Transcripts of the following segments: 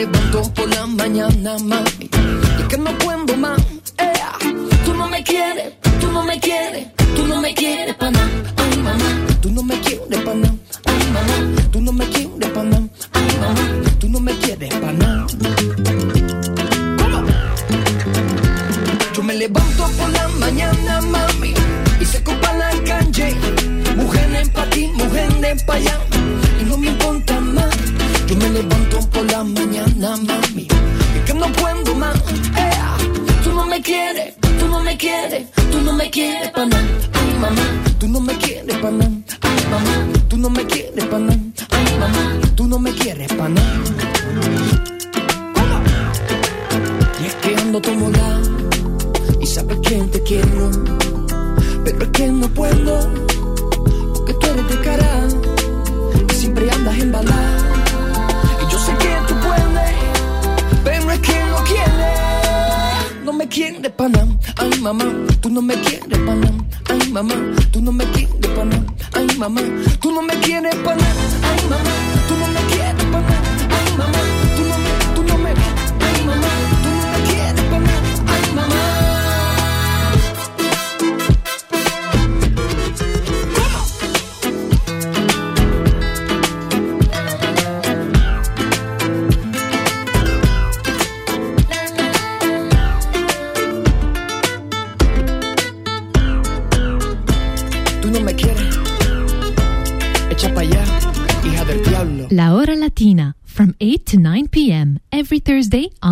el banco por la mañana más Que ando tomo la y sabes que te quiero, pero es que no puedo, porque tú eres de cara y siempre andas en bala. Y yo sé que tú puedes, pero es que no quieres, no me quieres pana, ay mamá, tú no me quieres pana, ay mamá, tú no me quieres pana, ay mamá, tú no me quieres pana, ay mamá, tú no me quieres pana. To 9 p.m. every Thursday on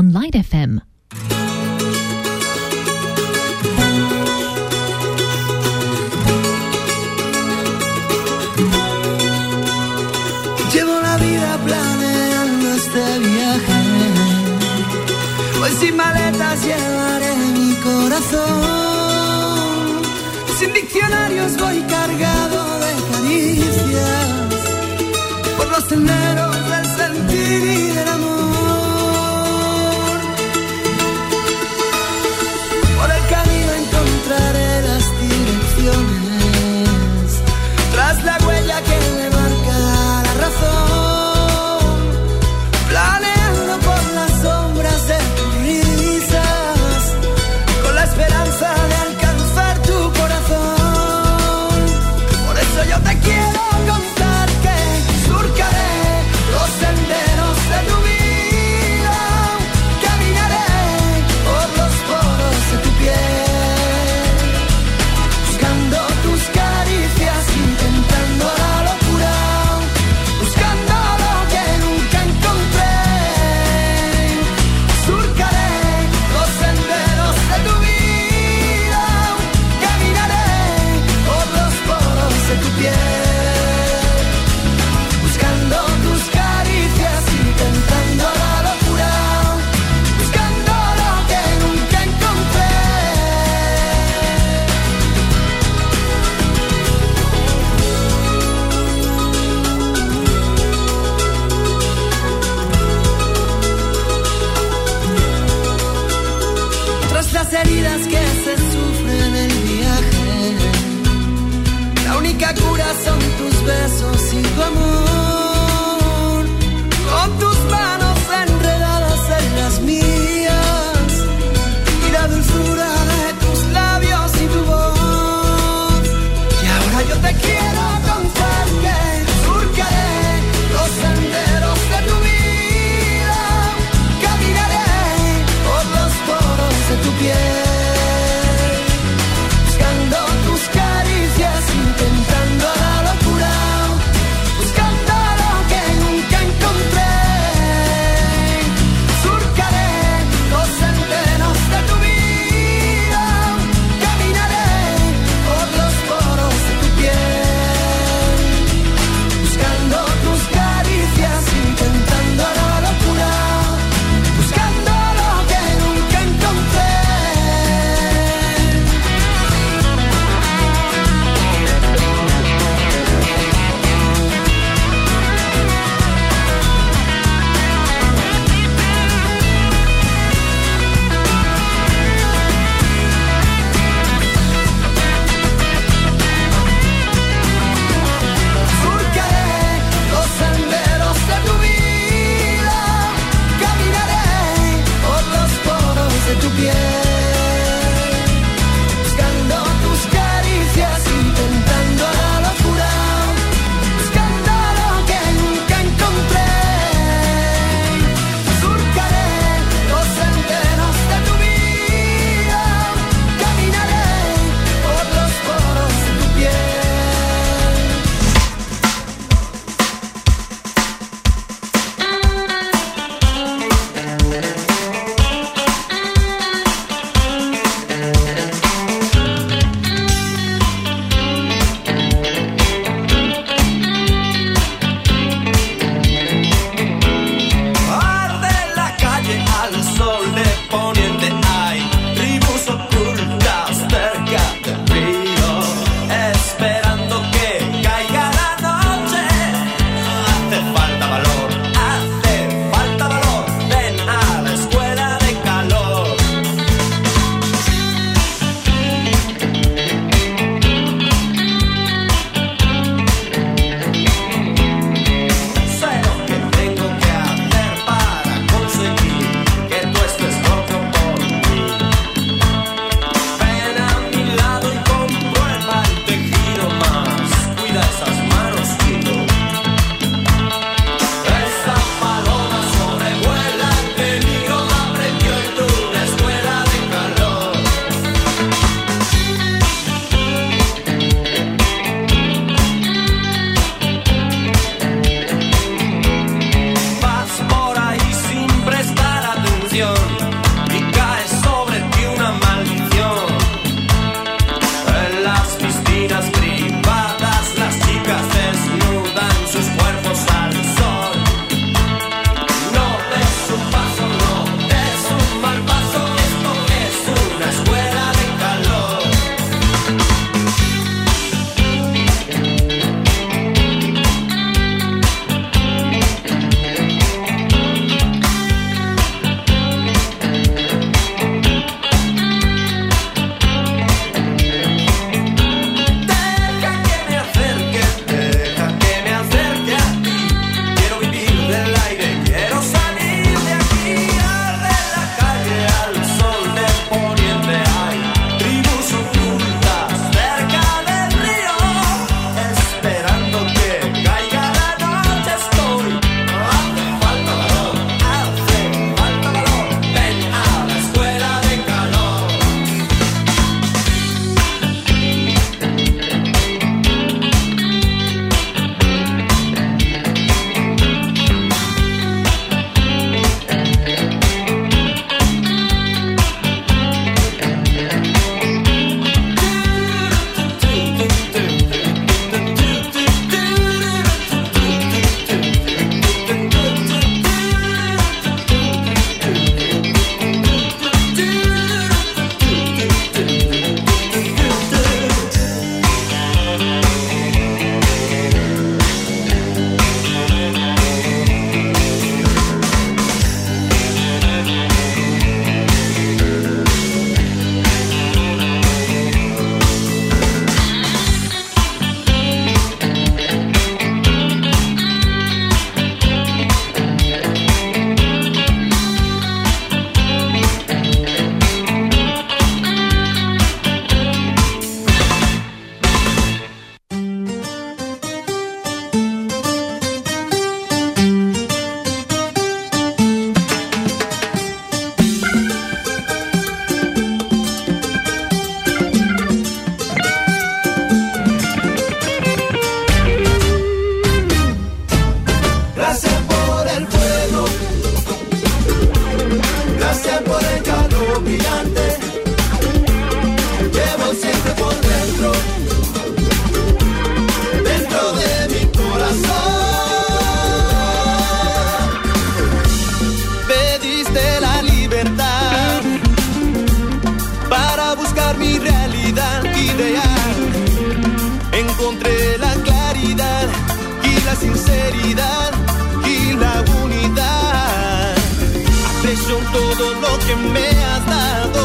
que me has dado,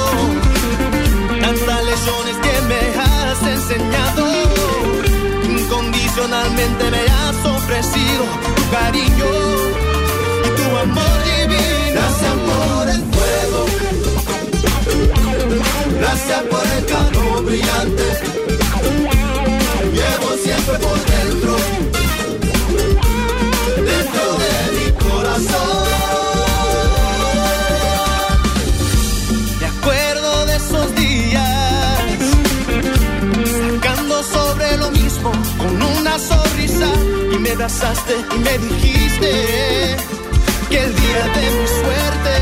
tantas lecciones que me has enseñado. Incondicionalmente me has ofrecido tu cariño y tu amor divino. Gracias por el fuego, gracias por el calor brillante llevo siempre por dentro, dentro de mi corazón. Abrazaste y me dijiste que el día de mi suerte,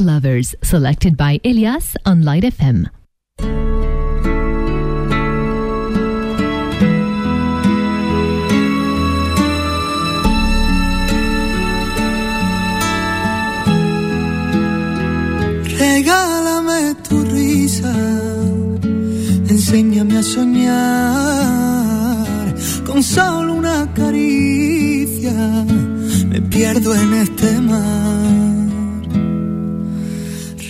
lovers, selected by Elias on Light FM. Regálame tu risa, enséñame a soñar con solo una caricia. Me pierdo en este mar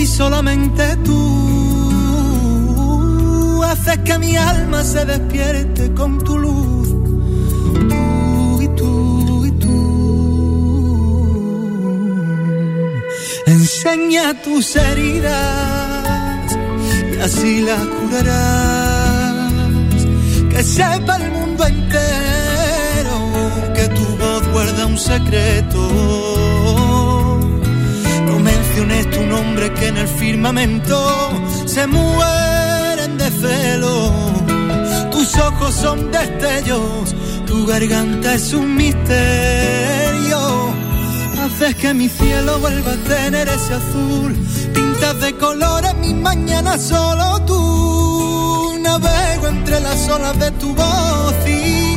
y solamente tú haces que mi alma se despierte con tu luz. Tú y tú y tú. Enseña tus heridas y así las curarás. Que sepa el mundo entero que tu voz guarda un secreto menciones tu nombre que en el firmamento se mueren de celo. Tus ojos son destellos, tu garganta es un misterio. Haces que mi cielo vuelva a tener ese azul. Pintas de colores mis mañanas solo tú. Navego entre las olas de tu voz y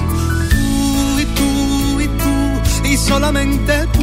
tú y tú y tú y solamente tú.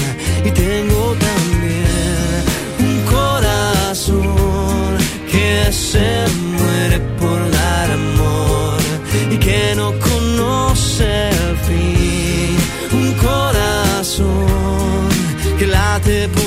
Y tengo también un corazón que se muere por dar amor y que no conoce el fin. Un corazón que late por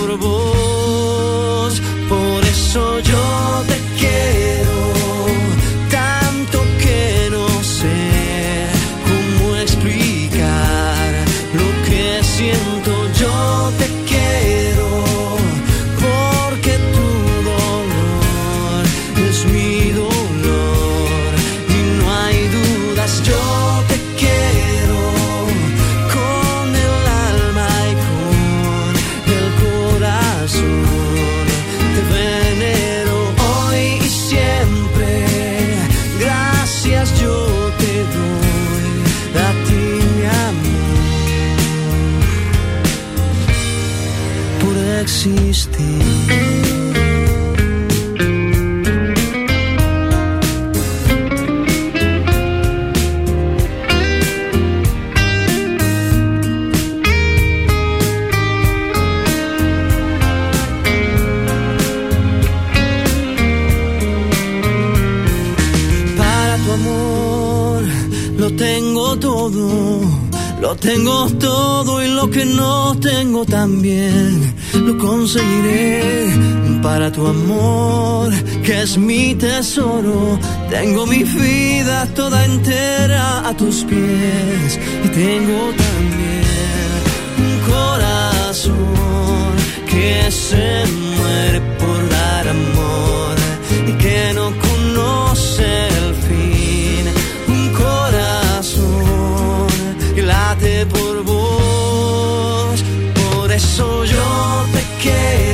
conseguiré para tu amor, que es mi tesoro. Tengo mi vida toda entera a tus pies y tengo también un corazón que se muere por dar amor y que no conoce que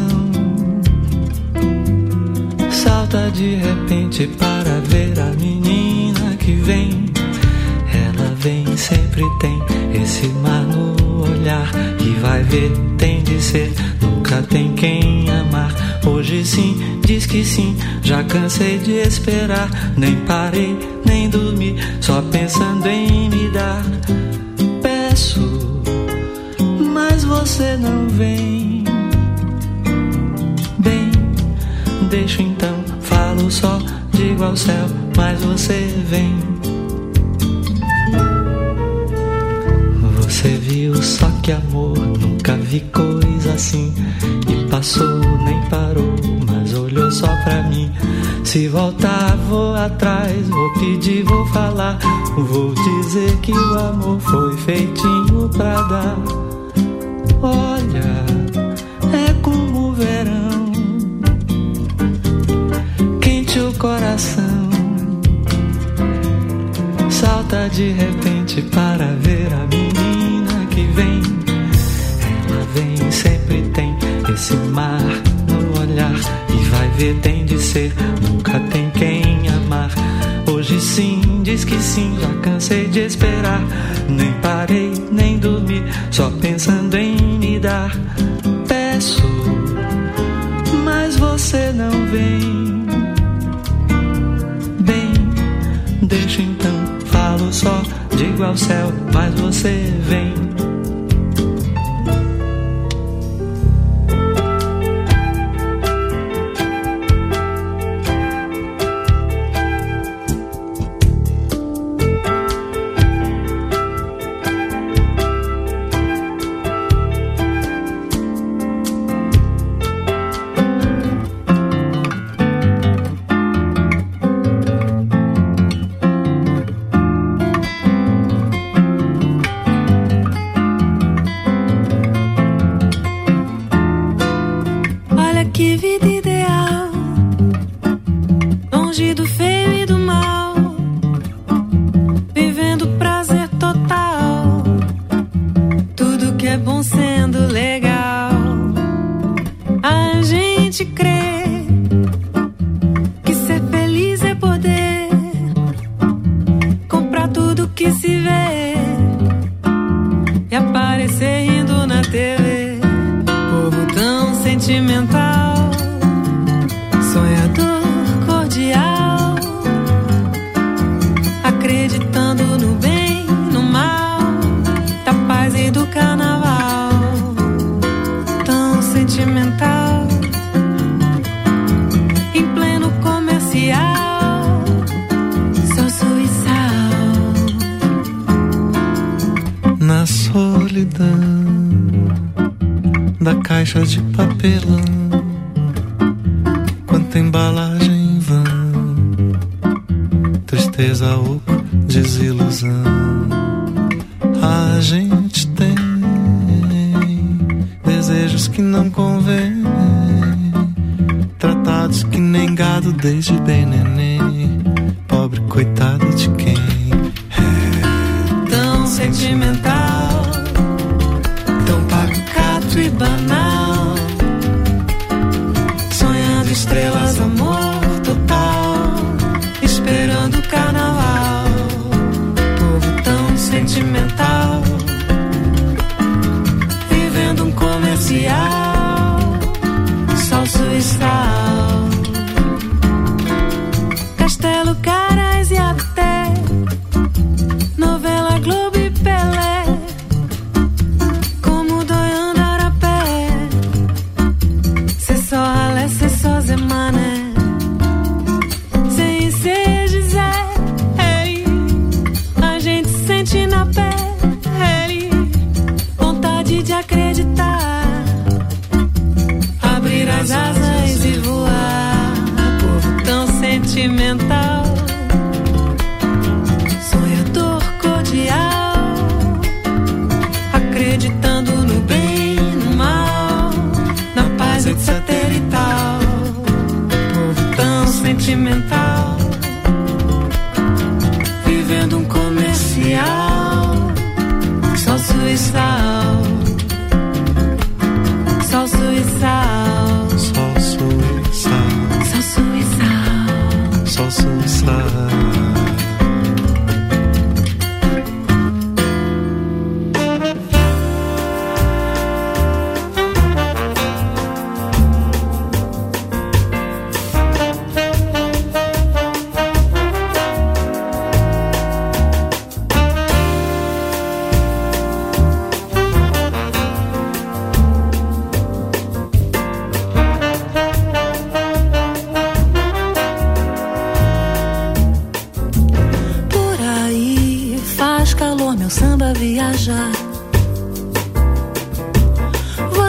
salta de repente para ver a menina que vem. Ela vem, sempre tem esse mar no olhar. E vai ver, tem de ser, nunca tem quem amar. Hoje sim, diz que sim, já cansei de esperar. Nem parei, nem dormi, só pensando em me dar. Peço, mas você não vem. Bem, deixo digo ao céu, mas você vem. Você viu só que amor, nunca vi coisa assim. E passou, nem parou, mas olhou só pra mim. Se voltar, vou atrás, vou pedir, vou falar. Vou dizer que o amor foi feitinho pra dar. Olha, coração. Salta de repente para ver a menina que vem. Ela vem, sempre tem esse mar no olhar. E vai ver, tem de ser, nunca tem quem amar. Hoje sim, diz que sim, já cansei de esperar. Nem parei, nem dormi, só pensando em me dar. Peço, mas você não vem. Ao céu, mas você vem.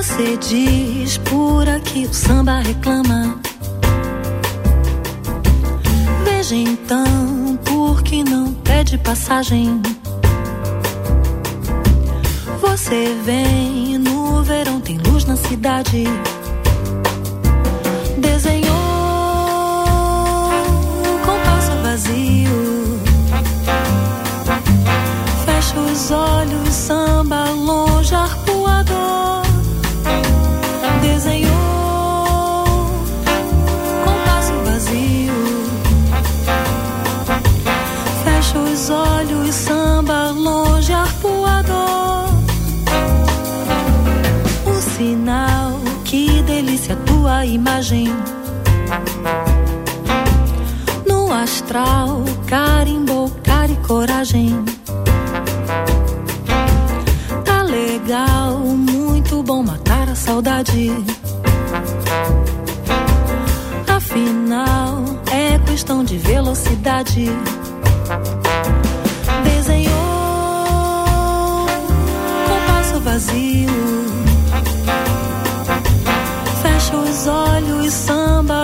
você diz, por aqui o samba reclama. Veja então, por que não pede passagem? Você vem no verão, tem luz na cidade. Desenhou com passo vazio. Fecha os olhos imagem no astral, carimbo, cara e coragem. Tá legal, muito bom matar a saudade. Afinal, é questão de velocidade. olhos samba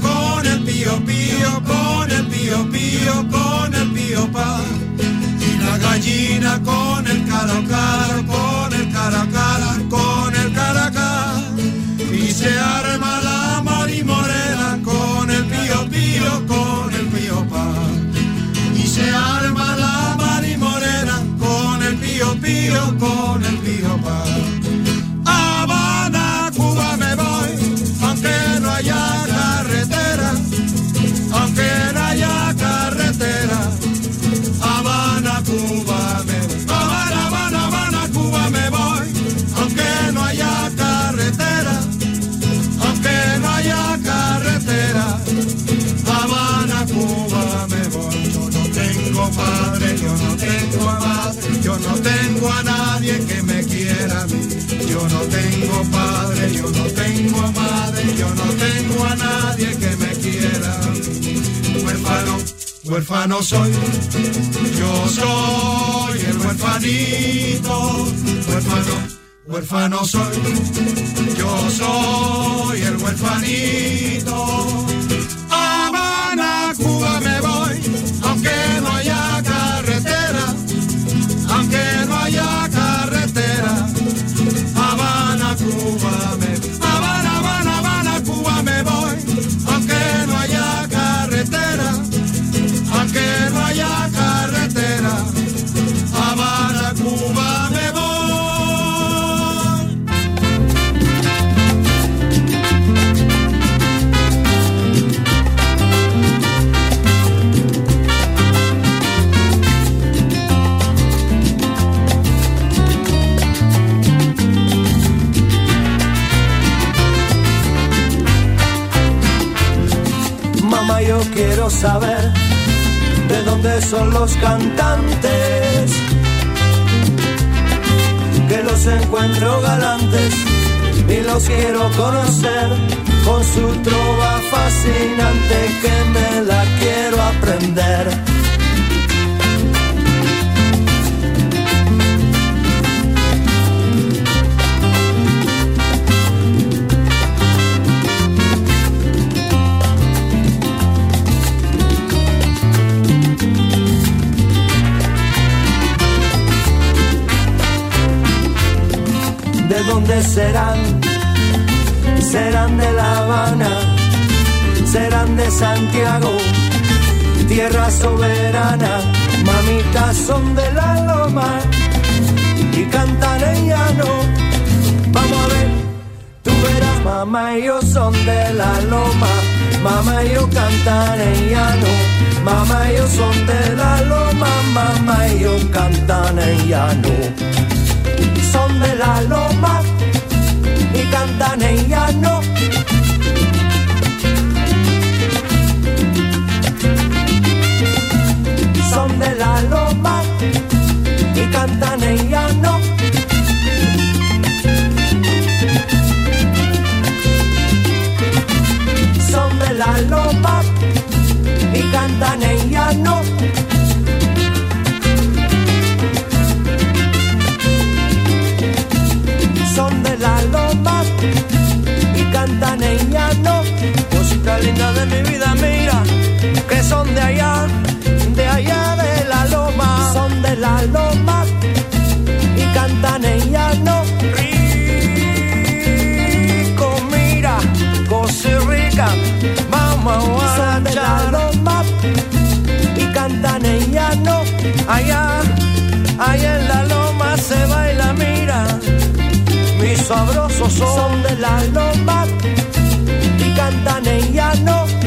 con el pío pío, con el pío pío, con el pío pa. Y la gallina con el caro caro, con el cara con el cara cara. Y se arma la morimorena con el pío pío, con el pío pa y se arma la marimorena con el pío pío, con el pío pa. Cuba me voy, Habana, Habana, Habana, Cuba me voy, aunque no haya carretera, aunque no haya carretera. Habana, Cuba me voy. Yo no tengo padre, yo no tengo madre, yo no tengo a nadie que me quiera a mí. Yo no tengo padre, yo no tengo madre, yo no tengo a nadie que me quiera a mí. Huérfano soy, yo soy el huérfanito, huérfano. Huérfano soy, yo soy el huérfanito. Son de la loma y cantan en llano. Son de la loma y cantan en llano. Son de la loma y cantan en llano. de mi vida, mira, que son de allá, de allá de la loma, son de la loma y cantan en llano. Rico, mira, cosirrica, vamos a Son de la loma y cantan en llano, allá, allá en la loma se baila, mira. Mis sabrosos son, son de la loma cantan en llano.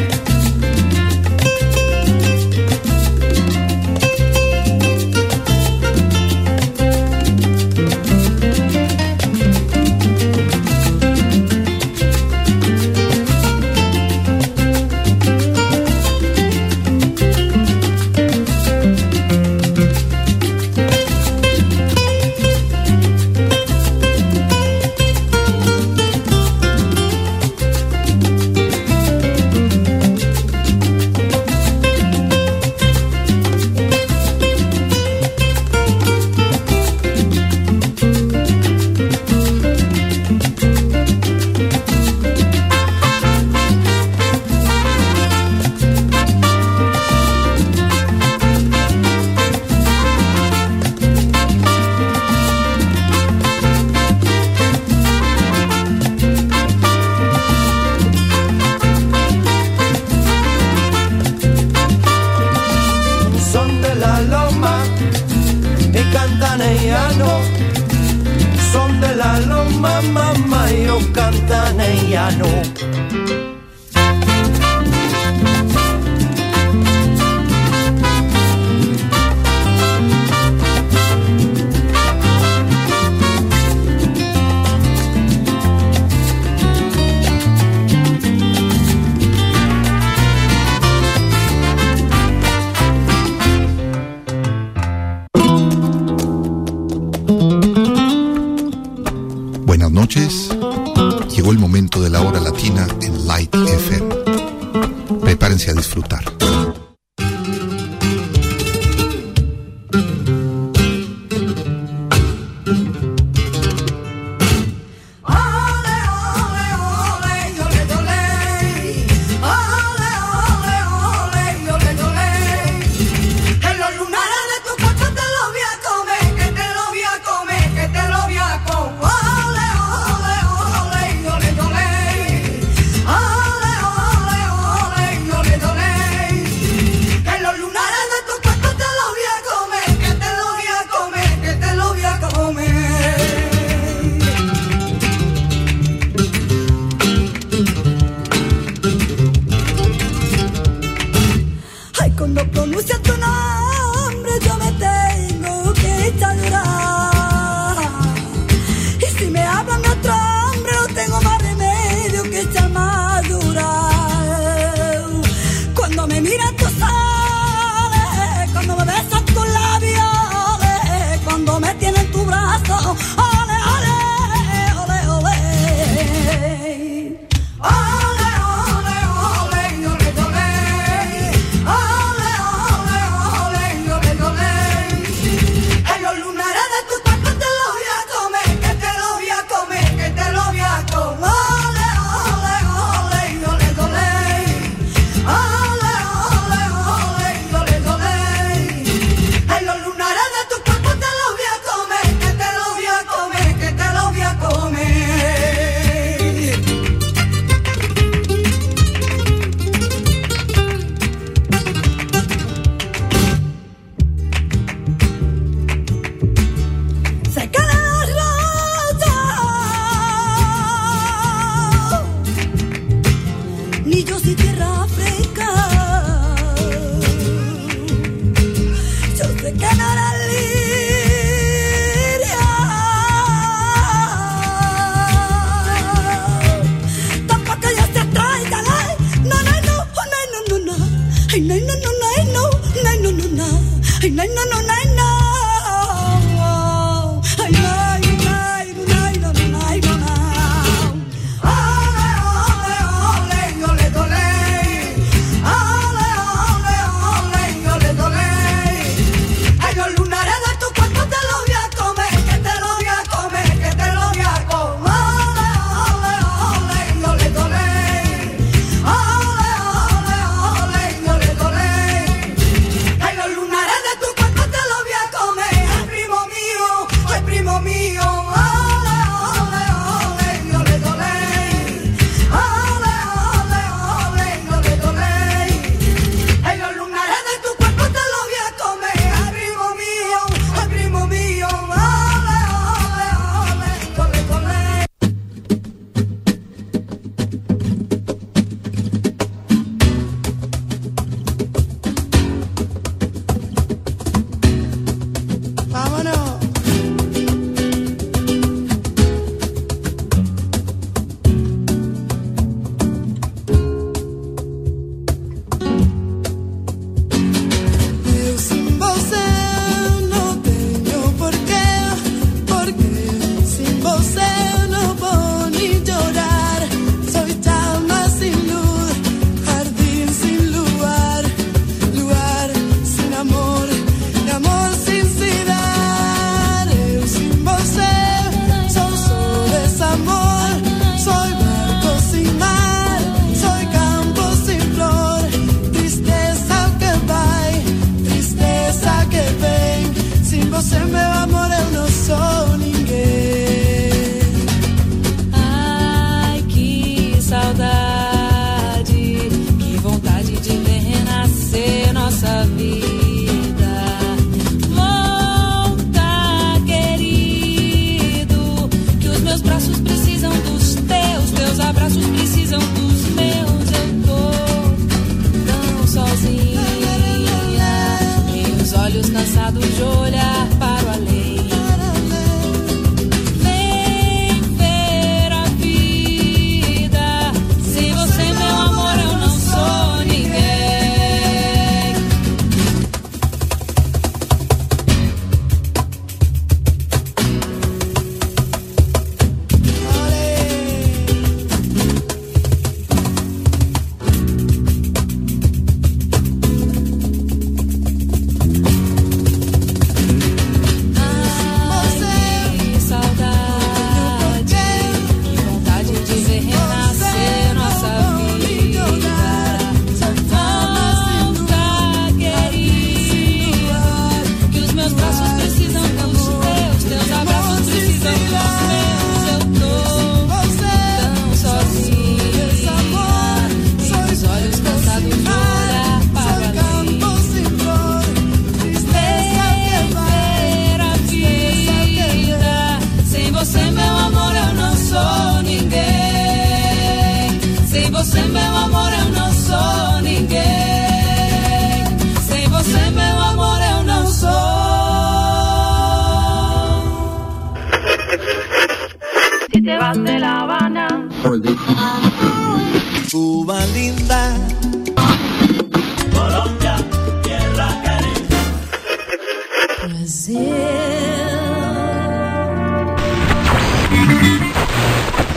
Cuba linda.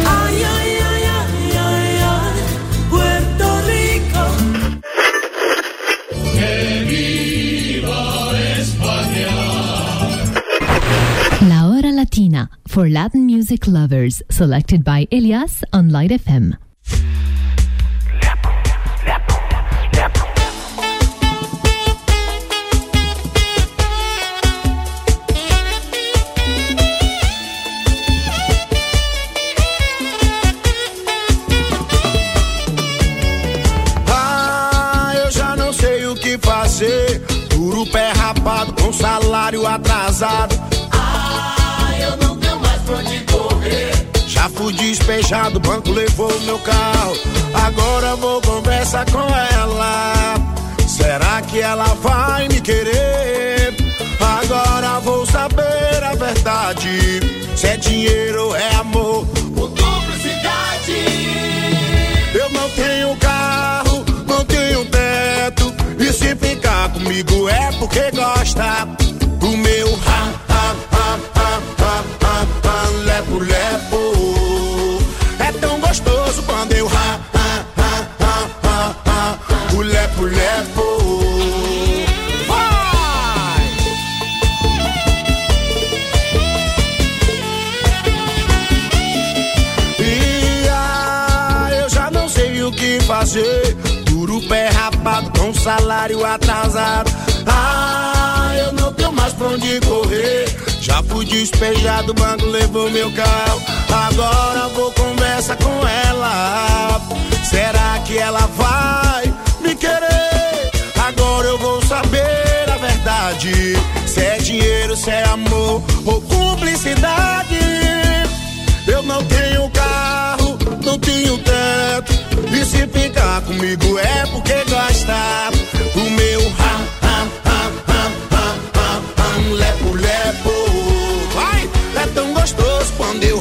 Ay, ay, ay, ay, ay, ay, Puerto Rico. La Hora Latina for Latin music lovers, selected by Elias on Light FM. Rapado com salário atrasado. Ah, eu não tenho mais pra onde correr. Já fui despejado, o banco levou meu carro. Agora vou conversar com ela. Será que ela vai me querer? Agora vou saber a verdade. Se é dinheiro ou é amor ou cumplicidade. Eu não tenho se ficar comigo é porque gosta do meu ha, ha, ha, ha, ha, ha, ha, lepo, lepo. É tão gostoso quando eu ha, ha, ha, ha, ha, ha, o lepo, lepo. E ah, fazer. Rapado com salário atrasado. Ah, eu não tenho mais pra onde correr. Já fui despejado, o banco levou meu carro. Agora vou conversar com ela. Será que ela vai me querer? Agora eu vou saber a verdade. Se é dinheiro, se é amor ou cumplicidade. Eu não tenho carro, não tenho teto. E se ficar comigo é porque gosta. O meu ha, ha, ha, ha, ha, ha, ha, lepo, lepo. Vai, é tão gostoso quando eu